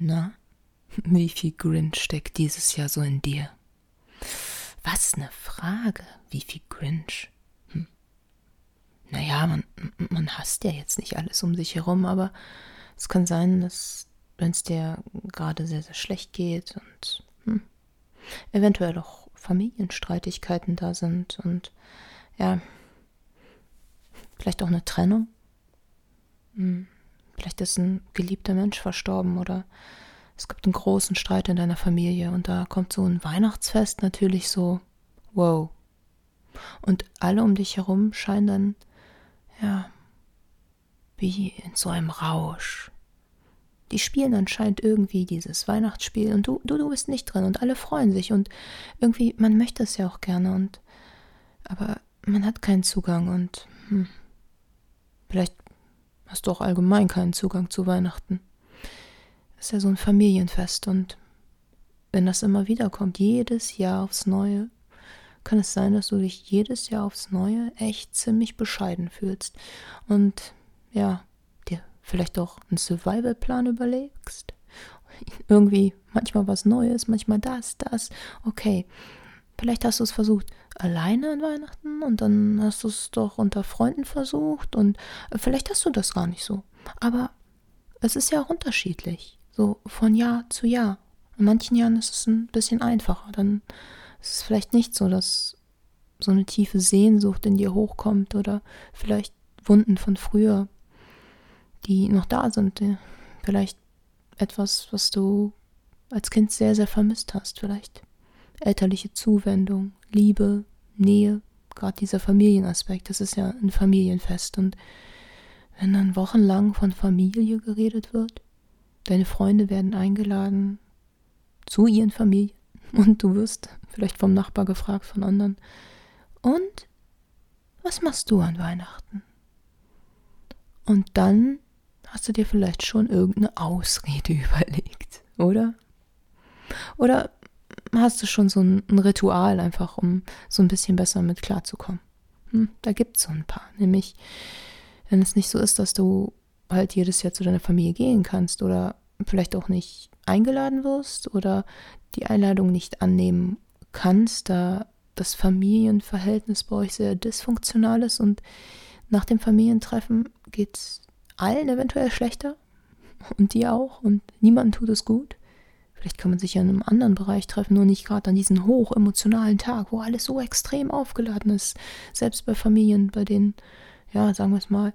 Na, wie viel Grinch steckt dieses Jahr so in dir? Was eine Frage, wie viel Grinch? Hm. Naja, man, man hasst ja jetzt nicht alles um sich herum, aber es kann sein, dass wenn es dir gerade sehr, sehr schlecht geht und hm, eventuell auch Familienstreitigkeiten da sind und ja, vielleicht auch eine Trennung. Vielleicht ist ein geliebter Mensch verstorben oder es gibt einen großen Streit in deiner Familie und da kommt so ein Weihnachtsfest natürlich so, wow. Und alle um dich herum scheinen dann, ja, wie in so einem Rausch. Die spielen anscheinend irgendwie dieses Weihnachtsspiel und du, du, du bist nicht drin und alle freuen sich und irgendwie, man möchte es ja auch gerne und, aber man hat keinen Zugang und, hm, vielleicht hast du auch allgemein keinen Zugang zu Weihnachten ist ja so ein Familienfest und wenn das immer wieder kommt, jedes Jahr aufs Neue, kann es sein, dass du dich jedes Jahr aufs Neue echt ziemlich bescheiden fühlst und ja, dir vielleicht auch einen Survival-Plan überlegst. Irgendwie manchmal was Neues, manchmal das, das. Okay, vielleicht hast du es versucht alleine an Weihnachten und dann hast du es doch unter Freunden versucht und vielleicht hast du das gar nicht so. Aber es ist ja auch unterschiedlich. So von Jahr zu Jahr. In manchen Jahren ist es ein bisschen einfacher. Dann ist es vielleicht nicht so, dass so eine tiefe Sehnsucht in dir hochkommt oder vielleicht Wunden von früher, die noch da sind. Vielleicht etwas, was du als Kind sehr, sehr vermisst hast. Vielleicht elterliche Zuwendung, Liebe, Nähe, gerade dieser Familienaspekt. Das ist ja ein Familienfest. Und wenn dann wochenlang von Familie geredet wird, Deine Freunde werden eingeladen zu ihren Familien und du wirst vielleicht vom Nachbar gefragt, von anderen. Und was machst du an Weihnachten? Und dann hast du dir vielleicht schon irgendeine Ausrede überlegt, oder? Oder hast du schon so ein, Ritual einfach, um so ein bisschen besser mit klarzukommen? Hm, da gibt es so ein paar. Nämlich, wenn es nicht so ist, dass du halt jedes Jahr zu deiner Familie gehen kannst oder vielleicht auch nicht eingeladen wirst oder die Einladung nicht annehmen kannst, da das Familienverhältnis bei euch sehr dysfunktional ist und nach dem Familientreffen geht es allen eventuell schlechter und dir auch und niemandem tut es gut. Vielleicht kann man sich ja in einem anderen Bereich treffen, nur nicht gerade an diesem hochemotionalen Tag, wo alles so extrem aufgeladen ist. Selbst bei Familien, bei denen ja, sagen wir es mal,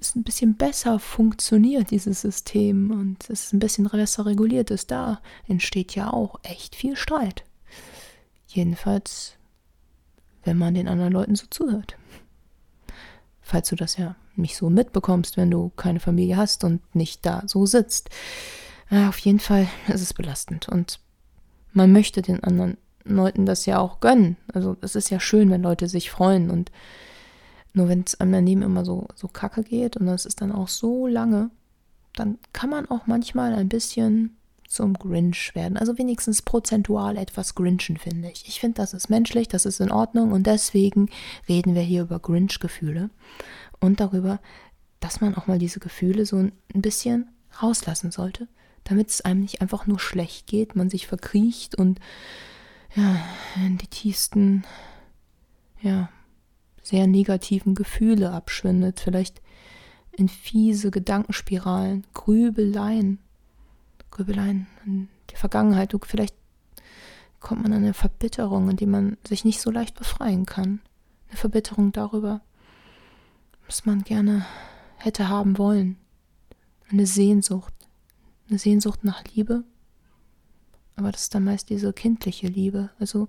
es ein bisschen besser funktioniert, dieses System, und es ein bisschen besser reguliert ist, da entsteht ja auch echt viel Streit. Jedenfalls, wenn man den anderen Leuten so zuhört. Falls du das ja nicht so mitbekommst, wenn du keine Familie hast und nicht da so sitzt. Ja, auf jeden Fall ist es belastend und man möchte den anderen Leuten das ja auch gönnen. Also es ist ja schön, wenn Leute sich freuen und nur wenn es einem daneben immer so, so kacke geht und das ist dann auch so lange, dann kann man auch manchmal ein bisschen zum Grinch werden. Also wenigstens prozentual etwas Grinchen, finde ich. Ich finde, das ist menschlich, das ist in Ordnung und deswegen reden wir hier über Grinch-Gefühle und darüber, dass man auch mal diese Gefühle so ein bisschen rauslassen sollte, damit es einem nicht einfach nur schlecht geht, man sich verkriecht und ja, in die tiefsten, ja, sehr negativen Gefühle abschwindet, vielleicht in fiese Gedankenspiralen, Grübeleien, Grübeleien in die Vergangenheit. Du, vielleicht kommt man an eine Verbitterung, in die man sich nicht so leicht befreien kann. Eine Verbitterung darüber, was man gerne hätte haben wollen. Eine Sehnsucht. Eine Sehnsucht nach Liebe. Aber das ist dann meist diese kindliche Liebe. Also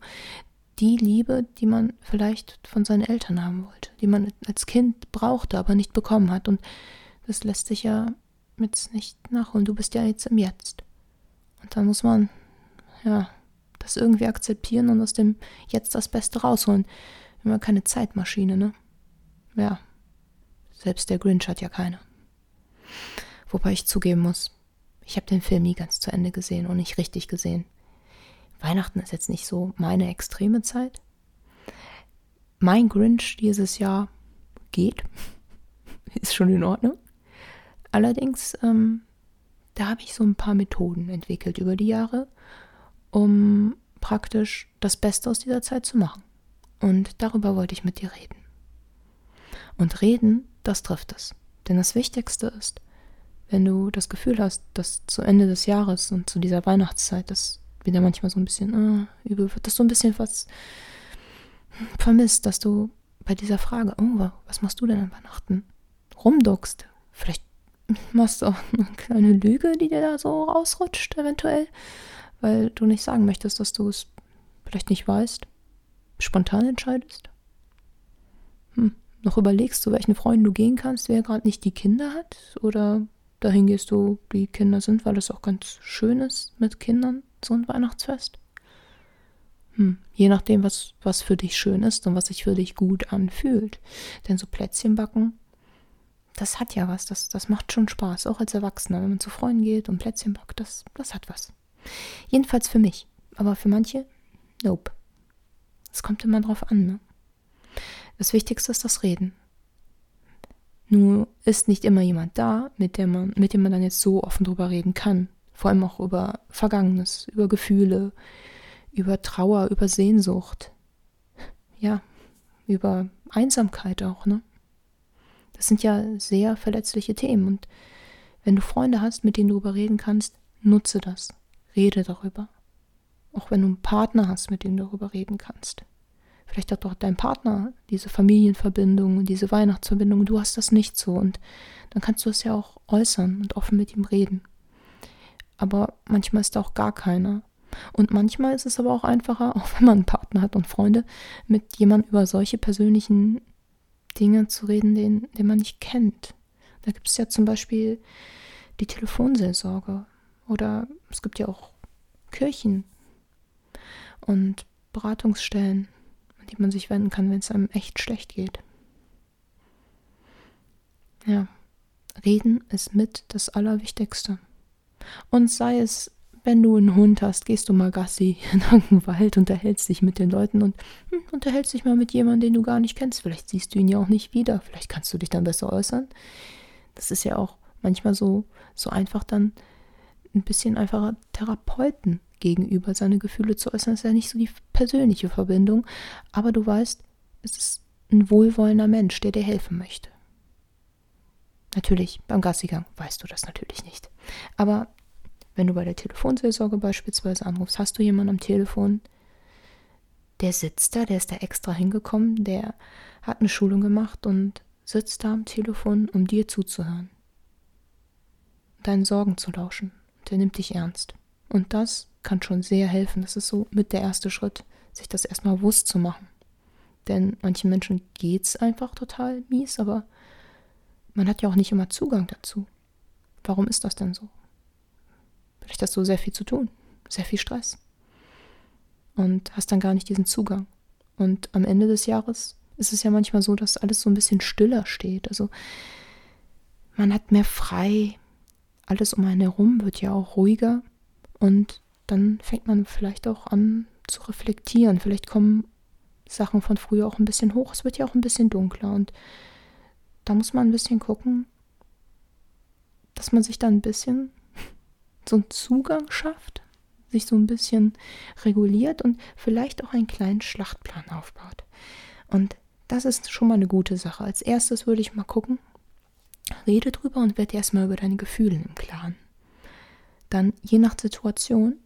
die Liebe, die man vielleicht von seinen Eltern haben wollte, die man als Kind brauchte, aber nicht bekommen hat. Und das lässt sich ja jetzt nicht nachholen. Du bist ja jetzt im Jetzt. Und dann muss man, ja, das irgendwie akzeptieren und aus dem Jetzt das Beste rausholen. Immer keine Zeitmaschine, ne? Ja. Selbst der Grinch hat ja keine. Wobei ich zugeben muss, ich habe den Film nie ganz zu Ende gesehen und nicht richtig gesehen. Weihnachten ist jetzt nicht so meine extreme Zeit. Mein Grinch dieses Jahr geht. ist schon in Ordnung. Allerdings ähm, da habe ich so ein paar Methoden entwickelt über die Jahre, um praktisch das Beste aus dieser Zeit zu machen. Und darüber wollte ich mit dir reden. Und reden, das trifft es. Denn das Wichtigste ist, wenn du das Gefühl hast, dass zu Ende des Jahres und zu dieser Weihnachtszeit das wieder manchmal so ein bisschen äh, übel wird, dass du ein bisschen was vermisst, dass du bei dieser Frage, oh, was machst du denn an Weihnachten? Rumduckst. Vielleicht machst du auch eine kleine Lüge, die dir da so rausrutscht, eventuell, weil du nicht sagen möchtest, dass du es vielleicht nicht weißt, spontan entscheidest. Hm. Noch überlegst, zu welchen Freunden du gehen kannst, wer gerade nicht die Kinder hat, oder dahin gehst du, die Kinder sind, weil es auch ganz schön ist mit Kindern, so ein Weihnachtsfest. Hm, je nachdem, was, was für dich schön ist und was sich für dich gut anfühlt. Denn so Plätzchen backen, das hat ja was, das, das macht schon Spaß, auch als Erwachsener. Wenn man zu Freunden geht und Plätzchen backt, das, das hat was. Jedenfalls für mich. Aber für manche, nope. Es kommt immer drauf an, ne? Das Wichtigste ist das Reden. Nur ist nicht immer jemand da, mit, der man, mit dem man dann jetzt so offen drüber reden kann. Vor allem auch über Vergangenes, über Gefühle, über Trauer, über Sehnsucht. Ja, über Einsamkeit auch, ne? Das sind ja sehr verletzliche Themen und wenn du Freunde hast, mit denen du darüber reden kannst, nutze das. Rede darüber. Auch wenn du einen Partner hast, mit dem du darüber reden kannst. Vielleicht hat doch dein Partner diese Familienverbindung diese Weihnachtsverbindung, du hast das nicht so und dann kannst du es ja auch äußern und offen mit ihm reden. Aber manchmal ist da auch gar keiner. Und manchmal ist es aber auch einfacher, auch wenn man einen Partner hat und Freunde, mit jemandem über solche persönlichen Dinge zu reden, den, den man nicht kennt. Da gibt es ja zum Beispiel die Telefonseelsorge oder es gibt ja auch Kirchen und Beratungsstellen, an die man sich wenden kann, wenn es einem echt schlecht geht. Ja, reden ist mit das Allerwichtigste. Und sei es wenn du einen Hund hast, gehst du mal Gassi in irgendeinen Wald, unterhältst dich mit den Leuten und hm, unterhältst dich mal mit jemandem, den du gar nicht kennst. Vielleicht siehst du ihn ja auch nicht wieder. Vielleicht kannst du dich dann besser äußern. Das ist ja auch manchmal so, so einfach dann ein bisschen einfacher Therapeuten gegenüber seine Gefühle zu äußern. Das ist ja nicht so die persönliche Verbindung, aber du weißt, es ist ein wohlwollender Mensch, der dir helfen möchte. Natürlich, beim Gassigang weißt du das natürlich nicht. Aber wenn du bei der Telefonseelsorge beispielsweise anrufst, hast du jemanden am Telefon, der sitzt da, der ist da extra hingekommen, der hat eine Schulung gemacht und sitzt da am Telefon, um dir zuzuhören, deinen Sorgen zu lauschen. Der nimmt dich ernst. Und das kann schon sehr helfen. Das ist so mit der erste Schritt, sich das erstmal bewusst zu machen. Denn manchen Menschen geht es einfach total mies, aber man hat ja auch nicht immer Zugang dazu. Warum ist das denn so? Vielleicht hast du sehr viel zu tun, sehr viel Stress und hast dann gar nicht diesen Zugang. Und am Ende des Jahres ist es ja manchmal so, dass alles so ein bisschen stiller steht. Also man hat mehr frei, alles um einen herum wird ja auch ruhiger und dann fängt man vielleicht auch an zu reflektieren. Vielleicht kommen Sachen von früher auch ein bisschen hoch. Es wird ja auch ein bisschen dunkler und da muss man ein bisschen gucken, dass man sich da ein bisschen so einen Zugang schafft, sich so ein bisschen reguliert und vielleicht auch einen kleinen Schlachtplan aufbaut. Und das ist schon mal eine gute Sache. Als erstes würde ich mal gucken, rede drüber und werde erstmal über deine Gefühle im Klaren. Dann, je nach Situation,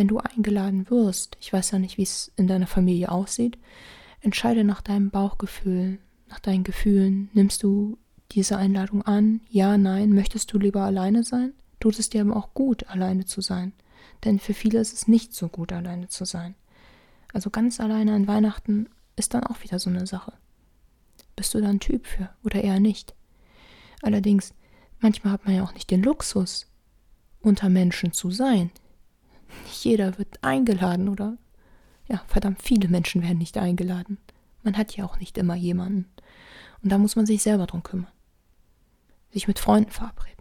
wenn du eingeladen wirst, ich weiß ja nicht, wie es in deiner Familie aussieht, entscheide nach deinem Bauchgefühl, nach deinen Gefühlen. Nimmst du diese Einladung an? Ja, nein. Möchtest du lieber alleine sein? tut es dir aber auch gut, alleine zu sein. Denn für viele ist es nicht so gut, alleine zu sein. Also ganz alleine an Weihnachten ist dann auch wieder so eine Sache. Bist du da ein Typ für oder eher nicht? Allerdings, manchmal hat man ja auch nicht den Luxus, unter Menschen zu sein. Nicht jeder wird eingeladen oder ja, verdammt viele Menschen werden nicht eingeladen. Man hat ja auch nicht immer jemanden. Und da muss man sich selber drum kümmern. Sich mit Freunden verabreden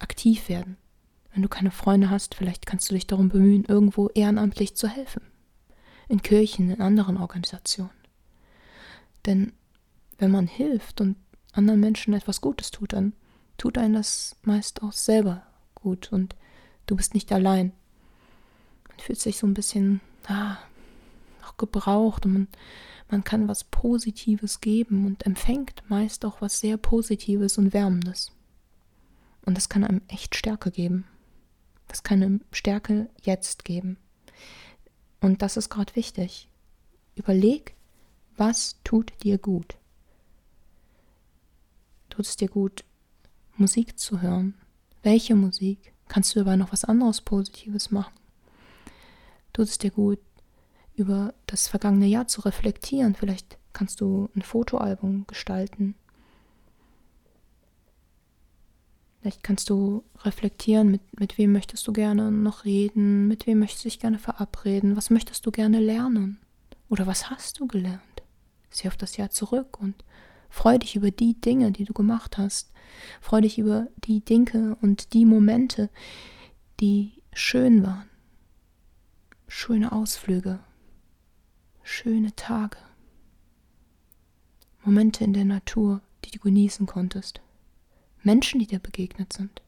aktiv werden. Wenn du keine Freunde hast, vielleicht kannst du dich darum bemühen, irgendwo ehrenamtlich zu helfen. In Kirchen, in anderen Organisationen. Denn wenn man hilft und anderen Menschen etwas Gutes tut, dann tut einen das meist auch selber gut und du bist nicht allein. Fühlt sich so ein bisschen ah, auch gebraucht und man, man kann was Positives geben und empfängt meist auch was sehr Positives und Wärmendes. Und das kann einem echt Stärke geben. Das kann einem Stärke jetzt geben. Und das ist gerade wichtig. Überleg, was tut dir gut? Tut es dir gut, Musik zu hören? Welche Musik? Kannst du aber noch was anderes Positives machen? Tut es dir gut, über das vergangene Jahr zu reflektieren? Vielleicht kannst du ein Fotoalbum gestalten. Vielleicht kannst du reflektieren, mit, mit wem möchtest du gerne noch reden, mit wem möchtest du dich gerne verabreden, was möchtest du gerne lernen oder was hast du gelernt. Sieh auf das Jahr zurück und Freu dich über die Dinge, die du gemacht hast. Freu dich über die Dinge und die Momente, die schön waren. Schöne Ausflüge, schöne Tage, Momente in der Natur, die du genießen konntest, Menschen, die dir begegnet sind.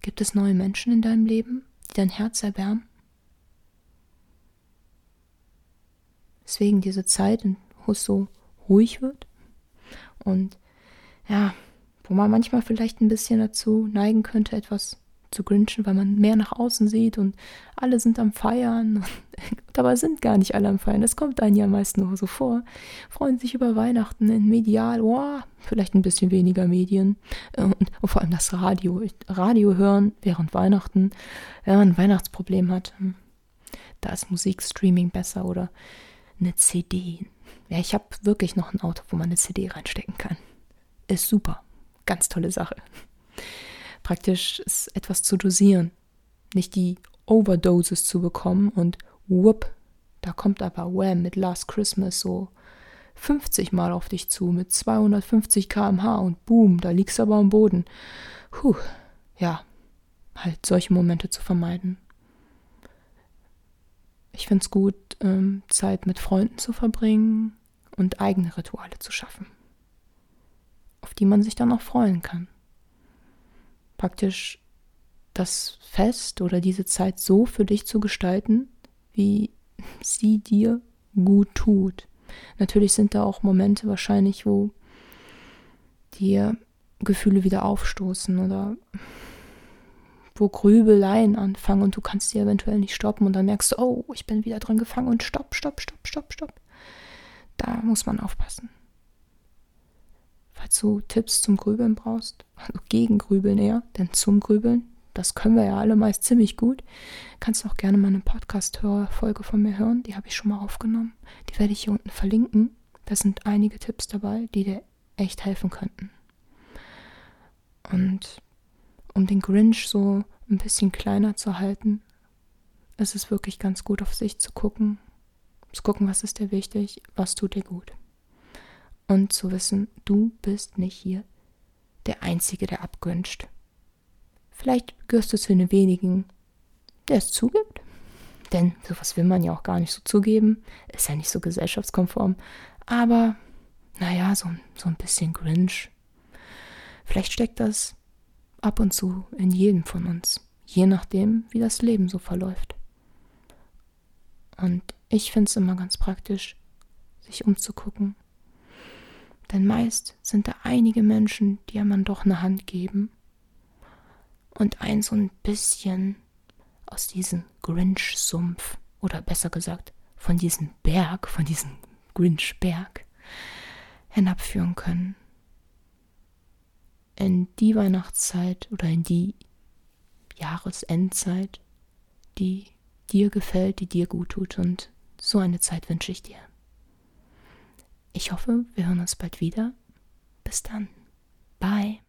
Gibt es neue Menschen in deinem Leben, die dein Herz erwärmen? Deswegen diese Zeit, wo es so ruhig wird, und ja, wo man manchmal vielleicht ein bisschen dazu neigen könnte, etwas zu grinchen, weil man mehr nach außen sieht und alle sind am Feiern. Dabei sind gar nicht alle am Feiern. Das kommt einem ja meist nur so vor. Freuen sich über Weihnachten in Medial. Wow, vielleicht ein bisschen weniger Medien. Äh, und, und vor allem das Radio. Radio hören während Weihnachten, wenn man ein Weihnachtsproblem hat. Hm, da ist Musikstreaming besser oder eine CD, ja, ich habe wirklich noch ein Auto, wo man eine CD reinstecken kann. Ist super. Ganz tolle Sache. Praktisch ist etwas zu dosieren. Nicht die Overdoses zu bekommen und whoop, da kommt aber Wham mit Last Christmas so 50 Mal auf dich zu mit 250 km/h und boom, da liegst du aber am Boden. Puh, ja, halt solche Momente zu vermeiden. Ich finde es gut, ähm, Zeit mit Freunden zu verbringen, und eigene Rituale zu schaffen, auf die man sich dann auch freuen kann. Praktisch das Fest oder diese Zeit so für dich zu gestalten, wie sie dir gut tut. Natürlich sind da auch Momente wahrscheinlich, wo dir Gefühle wieder aufstoßen oder wo Grübeleien anfangen und du kannst die eventuell nicht stoppen und dann merkst du, oh, ich bin wieder drin gefangen und stopp, stopp, stopp, stopp, stopp. Da muss man aufpassen. Falls du Tipps zum Grübeln brauchst, also gegen Grübeln eher, denn zum Grübeln, das können wir ja alle meist ziemlich gut, kannst du auch gerne mal eine Podcast-Folge von mir hören. Die habe ich schon mal aufgenommen. Die werde ich hier unten verlinken. Da sind einige Tipps dabei, die dir echt helfen könnten. Und um den Grinch so ein bisschen kleiner zu halten, ist es wirklich ganz gut auf sich zu gucken zu gucken, was ist dir wichtig, was tut dir gut. Und zu wissen, du bist nicht hier der Einzige, der abgünscht. Vielleicht gehörst du zu den wenigen, der es zugibt. Denn sowas will man ja auch gar nicht so zugeben. Ist ja nicht so gesellschaftskonform. Aber, naja, so, so ein bisschen Grinch. Vielleicht steckt das ab und zu in jedem von uns. Je nachdem, wie das Leben so verläuft. Und ich finde es immer ganz praktisch, sich umzugucken. Denn meist sind da einige Menschen, die einem doch eine Hand geben und ein so ein bisschen aus diesem Grinch-Sumpf oder besser gesagt von diesem Berg, von diesem Grinch-Berg hinabführen können. In die Weihnachtszeit oder in die Jahresendzeit, die dir gefällt, die dir gut tut und so eine Zeit wünsche ich dir. Ich hoffe, wir hören uns bald wieder. Bis dann. Bye.